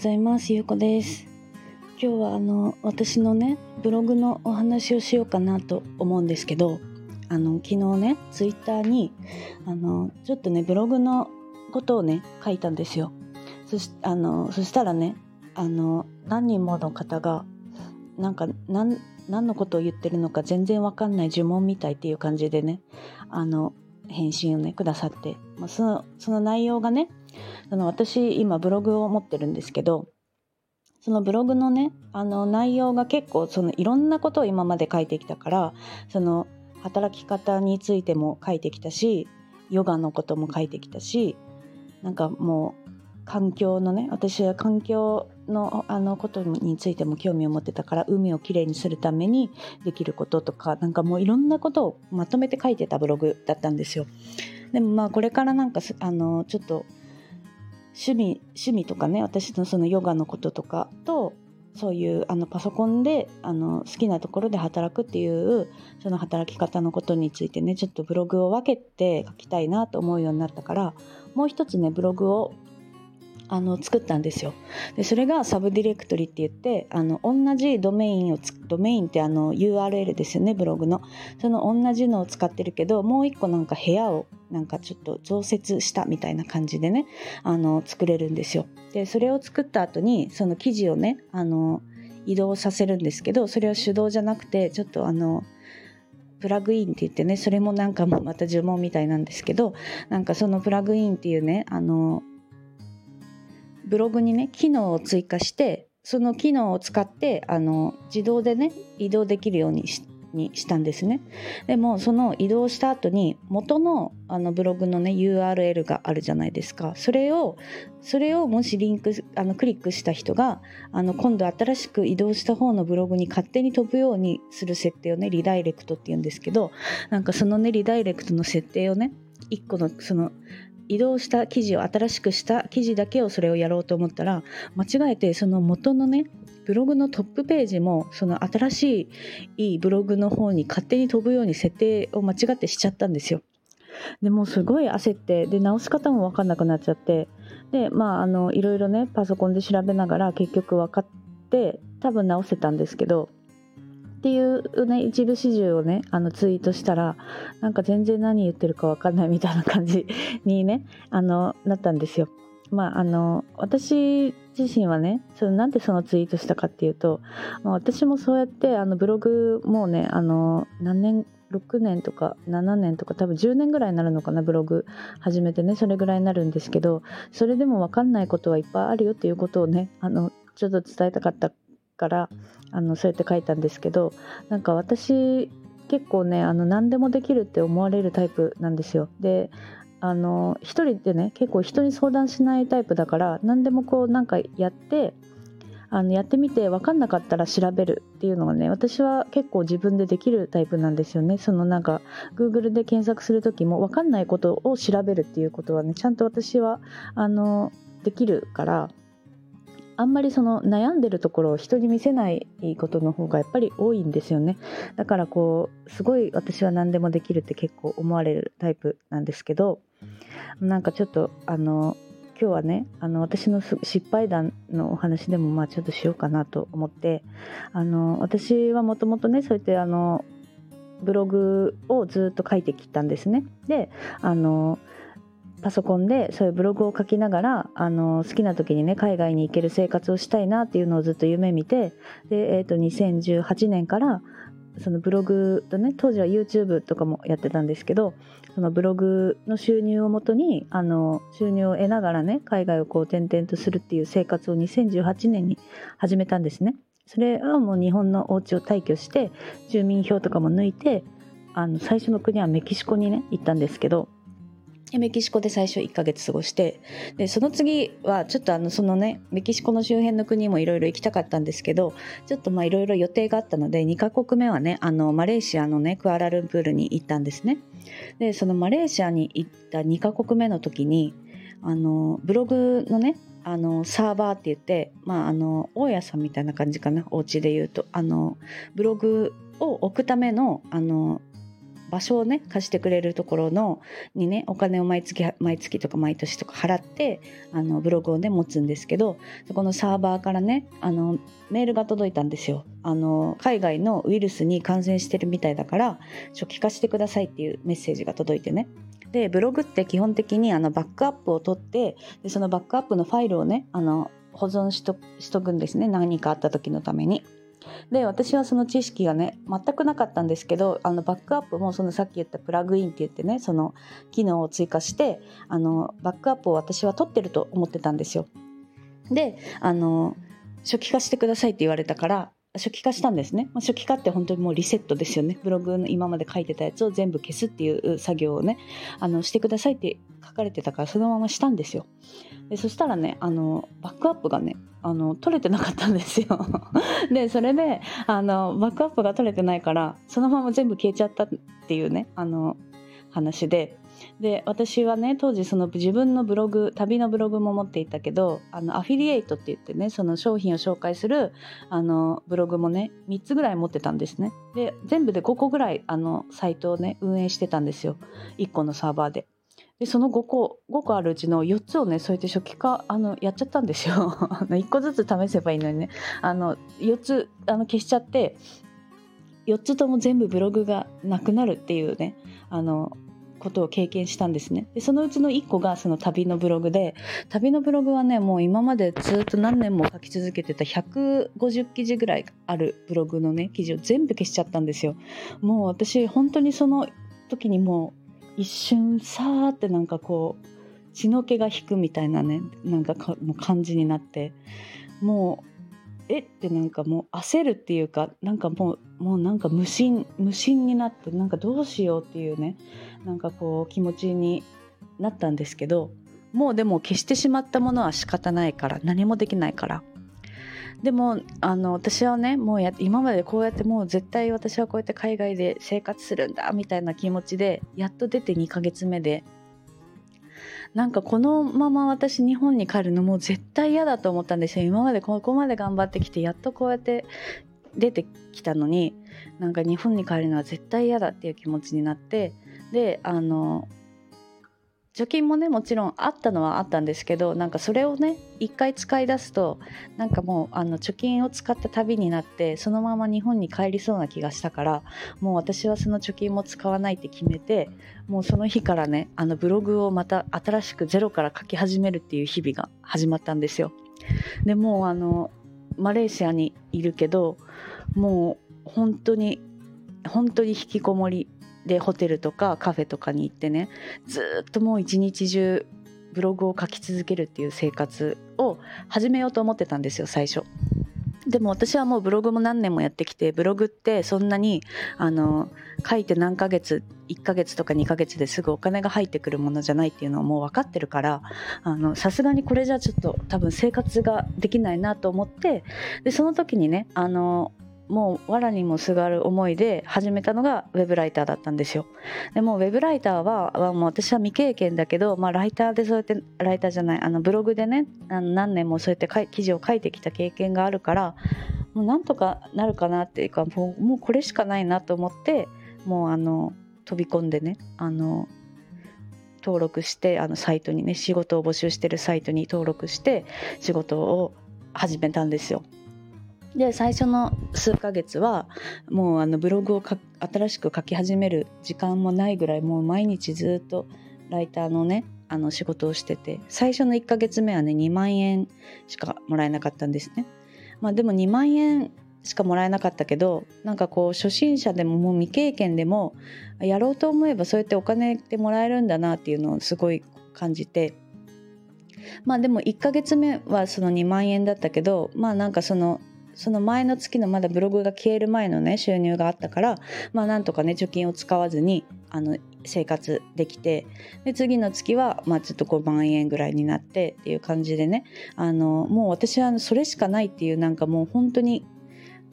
ございます。ゆうこです。今日はあの私のねブログのお話をしようかなと思うんですけどあの昨日ねツイッターにあのちょっとねブログのことをね書いたんですよ。そしあのそしたらねあの何人もの方がなんか何何のことを言ってるのか全然わかんない呪文みたいっていう感じでねあの返信をねくださって、まあ、そのその内容がねその私今ブログを持ってるんですけどそのブログのねあの内容が結構そのいろんなことを今まで書いてきたからその働き方についても書いてきたしヨガのことも書いてきたしなんかもう環境のね私は環境のあのことについても興味を持ってたから海をきれいにするためにできることとかなんかもういろんなことをまとめて書いてたブログだったんですよ。でもまあこれからなんかあのちょっと趣味趣味とかね私のそのヨガのこととかとそういうあのパソコンであの好きなところで働くっていうその働き方のことについてねちょっとブログを分けて書きたいなと思うようになったからもう一つねブログをあの作ったんですよ。でそれがサブディレクトリって言ってあの同じドメインをドメインってあの URL ですよねブログの。その同じのを使ってるけどもう一個なんか部屋をなんかちょっと増設したみたいな感じでねあの作れるんですよ。でそれを作った後にその記事をねあの移動させるんですけどそれは手動じゃなくてちょっとあのプラグインって言ってねそれもなんかもまた呪文みたいなんですけどなんかそのプラグインっていうねあのブログにね機能を追加してその機能を使ってあの自動でね移動できるようにしにしたんですね。でもその移動した後に元のあのブログのね URL があるじゃないですか。それをそれをもしリンクあのクリックした人があの今度新しく移動した方のブログに勝手に飛ぶようにする設定をねリダイレクトっていうんですけどなんかそのねリダイレクトの設定をね1個のその移動した記事を新しくした記事だけをそれをやろうと思ったら間違えてその元のねブログのトップページもその新しいいいブログの方に勝手に飛ぶように設定を間違ってしちゃったんですよ。でもすごい焦ってで直し方も分かんなくなっちゃってでまああのいろいろねパソコンで調べながら結局分かって多分直せたんですけどっていうね一部始終をねあのツイートしたらなんか全然何言ってるか分かんないみたいな感じにねあのなったんですよ。まああの私自身はねそのなんでそのツイートしたかっていうと、まあ、私もそうやってあのブログもうねあの何年6年とか7年とか多分10年ぐらいになるのかなブログ始めてねそれぐらいになるんですけどそれでも分かんないことはいっぱいあるよっていうことをねあのちょっと伝えたかったからあのそうやって書いたんですけどなんか私結構ねあの何でもできるって思われるタイプなんですよ。であの一人でね結構人に相談しないタイプだから何でもこうなんかやってあのやってみて分かんなかったら調べるっていうのがね私は結構自分でできるタイプなんですよねそのなんか Google で検索する時も分かんないことを調べるっていうことはねちゃんと私はあのできるからあんまりその悩んでるところを人に見せないことの方がやっぱり多いんですよねだからこうすごい私は何でもできるって結構思われるタイプなんですけどなんかちょっとあの今日はねあの私の失敗談のお話でもまあちょっとしようかなと思ってあの私はもともとねそうやってあのブログをずっと書いてきたんですね。であのパソコンでそういうブログを書きながらあの好きな時にね海外に行ける生活をしたいなっていうのをずっと夢見てで、えー、と2018年からそのブログとね当時は YouTube とかもやってたんですけどそのブログの収入をもとにあの収入を得ながらね海外をこう転々とするっていう生活を2018年に始めたんですね。それはもう日本のお家を退去して住民票とかも抜いてあの最初の国はメキシコにね行ったんですけどメキシコで最初1ヶ月過ごしてでその次はちょっとあのそのねメキシコの周辺の国もいろいろ行きたかったんですけどちょっとまあいろいろ予定があったので2カ国目はねあのマレーシアのねクアラルンプールに行ったんですね。でそのマレーシアに行った2カ国目の時にあのブログのねあのサーバーって言ってまああの大家さんみたいな感じかなお家で言うとあのブログを置くためのあの場所をね貸してくれるところのにねお金を毎月毎月とか毎年とか払ってあのブログをね持つんですけどそこのサーバーからねあのメールが届いたんですよ。あの海外のウイルスに感染してるみたいだから初期化してくださいっていうメッセージが届いてね。でブログって基本的にあのバックアップを取ってでそのバックアップのファイルをねあの保存しとしとくんですね。何かあった時のために。で私はその知識がね全くなかったんですけどあのバックアップもそのさっき言ったプラグインって言ってねその機能を追加してあのバックアップを私は取ってると思ってたんですよ。であの初期化してくださいって言われたから初期化したんですね、ま、初期化って本当にもうリセットですよね。ブログの今まで書いてたやつを全部消すっていう作業をねあのしてくださいって書かれてたからそのまましたんですよ。でそしたらねあのバックアップがねあの取れてなかったんですよ。でそれであのバックアップが取れてないからそのまま全部消えちゃったっていうねあの話で。で私はね当時その自分のブログ旅のブログも持っていたけどあのアフィリエイトって言ってねその商品を紹介するあのブログもね3つぐらい持ってたんですね。で全部で5個ぐらいあのサイトをね運営してたんですよ。1個のサーバーで。でその5個5個あるうちの4つをねそうやって初期化あのやっちゃったんですよ。1個ずつ試せばいいのにね。あの4つあの消しちゃって4つとも全部ブログがなくなるっていうね。あのことを経験したんですね。でそのうちの1個がその旅のブログで旅のブログはねもう今までずっと何年も書き続けてた150記事ぐらいあるブログのね記事を全部消しちゃったんですよ。もう私本当にその時にもう一瞬さーってなんかこう血の気が引くみたいなねなんかもう感じになってもうえ？ってなんかもう焦るっていうかなんかもうもうなんか無心無心になってなんかどうしようっていうねなんかこう気持ちになったんですけどもうでも消してしまったものは仕方ないから何もできないから。でもあの私はねもうや今までこうやってもう絶対私はこうやって海外で生活するんだみたいな気持ちでやっと出て2ヶ月目でなんかこのまま私日本に帰るのもう絶対嫌だと思ったんですよ。今までここまで頑張ってきてやっとこうやって出てきたのになんか日本に帰るのは絶対嫌だっていう気持ちになってであの貯金もねもちろんあったのはあったんですけどなんかそれをね一回使い出すとなんかもうあの貯金を使った旅になってそのまま日本に帰りそうな気がしたからもう私はその貯金も使わないって決めてもうその日からねあのブログをまた新しくゼロから書き始めるっていう日々が始まったんですよ。でもうあのマレーシアにいるけどもう本当に本当に引きこもりでホテルとかカフェとかに行ってねずっともう一日中ブログを書き続けるっていう生活を始めようと思ってたんですよ最初。でも私はもうブログも何年もやってきてブログってそんなにあの書いて何ヶ月1ヶ月とか2ヶ月ですぐお金が入ってくるものじゃないっていうのをもう分かってるからさすがにこれじゃちょっと多分生活ができないなと思ってでその時にねあのもう藁にもすがる思いで始めたのがウェブライターだったんですよ。でもウェブライターははもう私は未経験だけど、まあ、ライターでそうやってライターじゃないあのブログでねあの何年もそうやって記事を書いてきた経験があるからもうなんとかなるかなっていうかもうもうこれしかないなと思ってもうあの飛び込んでねあの登録してあのサイトにね仕事を募集してるサイトに登録して仕事を始めたんですよ。で最初の数ヶ月はもうあのブログを新しく書き始める時間もないぐらいもう毎日ずっとライターのねあの仕事をしてて最初の1ヶ月目はね2万円しかもらえなかったんですね。まあ、でも2万円しかもらえなかったけどなんかこう初心者でももう未経験でもやろうと思えばそうやってお金ってもらえるんだなっていうのをすごい感じてまあでも1ヶ月目はその2万円だったけどまあなんかそのその前の月のまだブログが消える前のね収入があったからまあなんとかね貯金を使わずにあの生活できてで次の月はまあちょっと5万円ぐらいになってっていう感じでねあのもう私はそれしかないっていうなんかもう本当に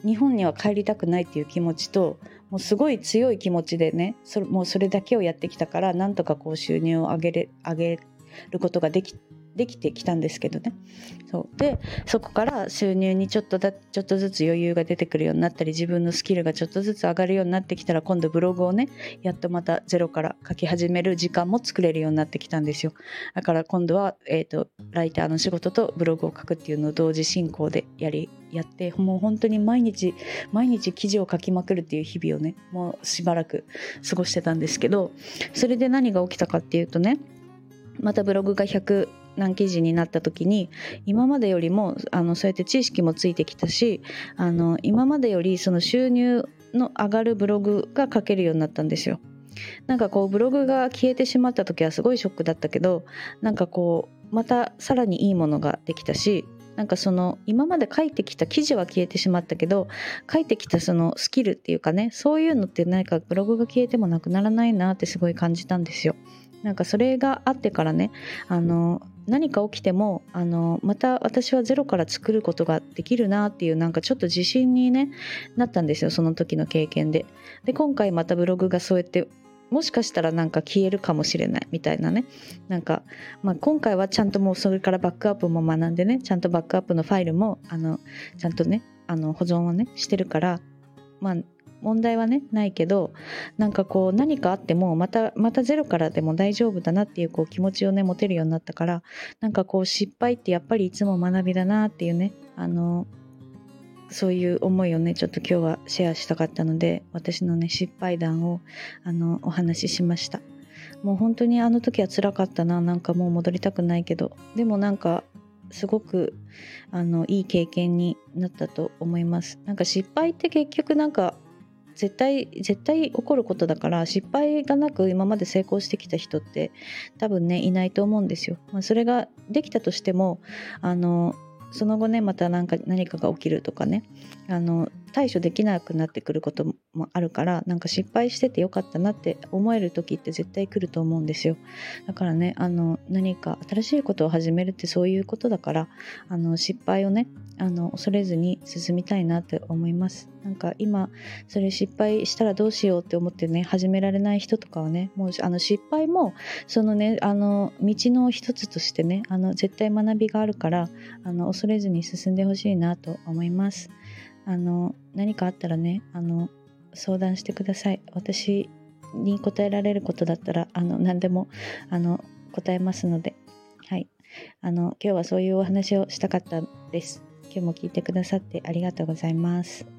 日本には帰りたくないっていう気持ちともうすごい強い気持ちでねそもうそれだけをやってきたからなんとかこう収入を上げれ上げることができできてきたんですけどね。そう。でそこから収入にちょっとだちょっとずつ余裕が出てくるようになったり自分のスキルがちょっとずつ上がるようになってきたら今度ブログをねやっとまたゼロから書き始める時間も作れるようになってきたんですよ。だから今度は、えーと、ライターの仕事とブログを書くっていうのを同時進行でやりやってもう本当に毎日毎日記事を書きまくるっていう日々をねもうしばらく過ごしてたんですけどそれで何が起きたかっていうとねまたブログが100何記事になった時に今までよりもあのそうやって知識もついてきたしあの今までよりその収入の上がるブログが書けるようになったんですよ。なんかこうブログが消えてしまった時はすごいショックだったけどなんかこうまたさらにいいものができたしなんかその今まで書いてきた記事は消えてしまったけど書いてきたそのスキルっていうかねそういうのって何かブログが消えてもなくならないなってすごい感じたんですよ。なんかそれがあってからねあの何か起きてもあのまた私はゼロから作ることができるなっていうなんかちょっと自信に、ね、なったんですよその時の経験で。で今回またブログがそうやってもしかしたらなんか消えるかもしれないみたいなねなんか、まあ、今回はちゃんともうそれからバックアップも学んでねちゃんとバックアップのファイルもあのちゃんとねあの保存をねしてるからまあ問題はねないけどなんかこう何かあってもまたまたゼロからでも大丈夫だなっていうこう気持ちをね持てるようになったからなんかこう失敗ってやっぱりいつも学びだなっていうねあのそういう思いをねちょっと今日はシェアしたかったので私のね失敗談をあのお話ししました。もう本当にあの時は辛かったななんかもう戻りたくないけどでもなんかすごくあのいい経験になったと思います。なんか失敗って結局なんか絶対絶対起こることだから失敗がなく今まで成功してきた人って多分ねいないと思うんですよ。まあ、それができたとしてもあのその後ねまた何か何かが起きるとかねあの対処できなくなってくることもあるからなんか失敗しててよかったなって思える時って絶対来ると思うんですよだからねあの何か新しいことを始めるってそういうことだからあの失敗をねあの恐れずに進みたいなって思います。なんか今それ失敗したらどうしようって思ってね始められない人とかはねもうあの失敗もそのねあの道の一つとしてねあの絶対学びがあるからあの恐れずに進んでほしいなと思います。あの何かあったらねあの相談してください。私に答えられることだったらあの何でもあの答えますので。はい。あの今日はそういうお話をしたかったです。今日も聞いてくださってありがとうございます。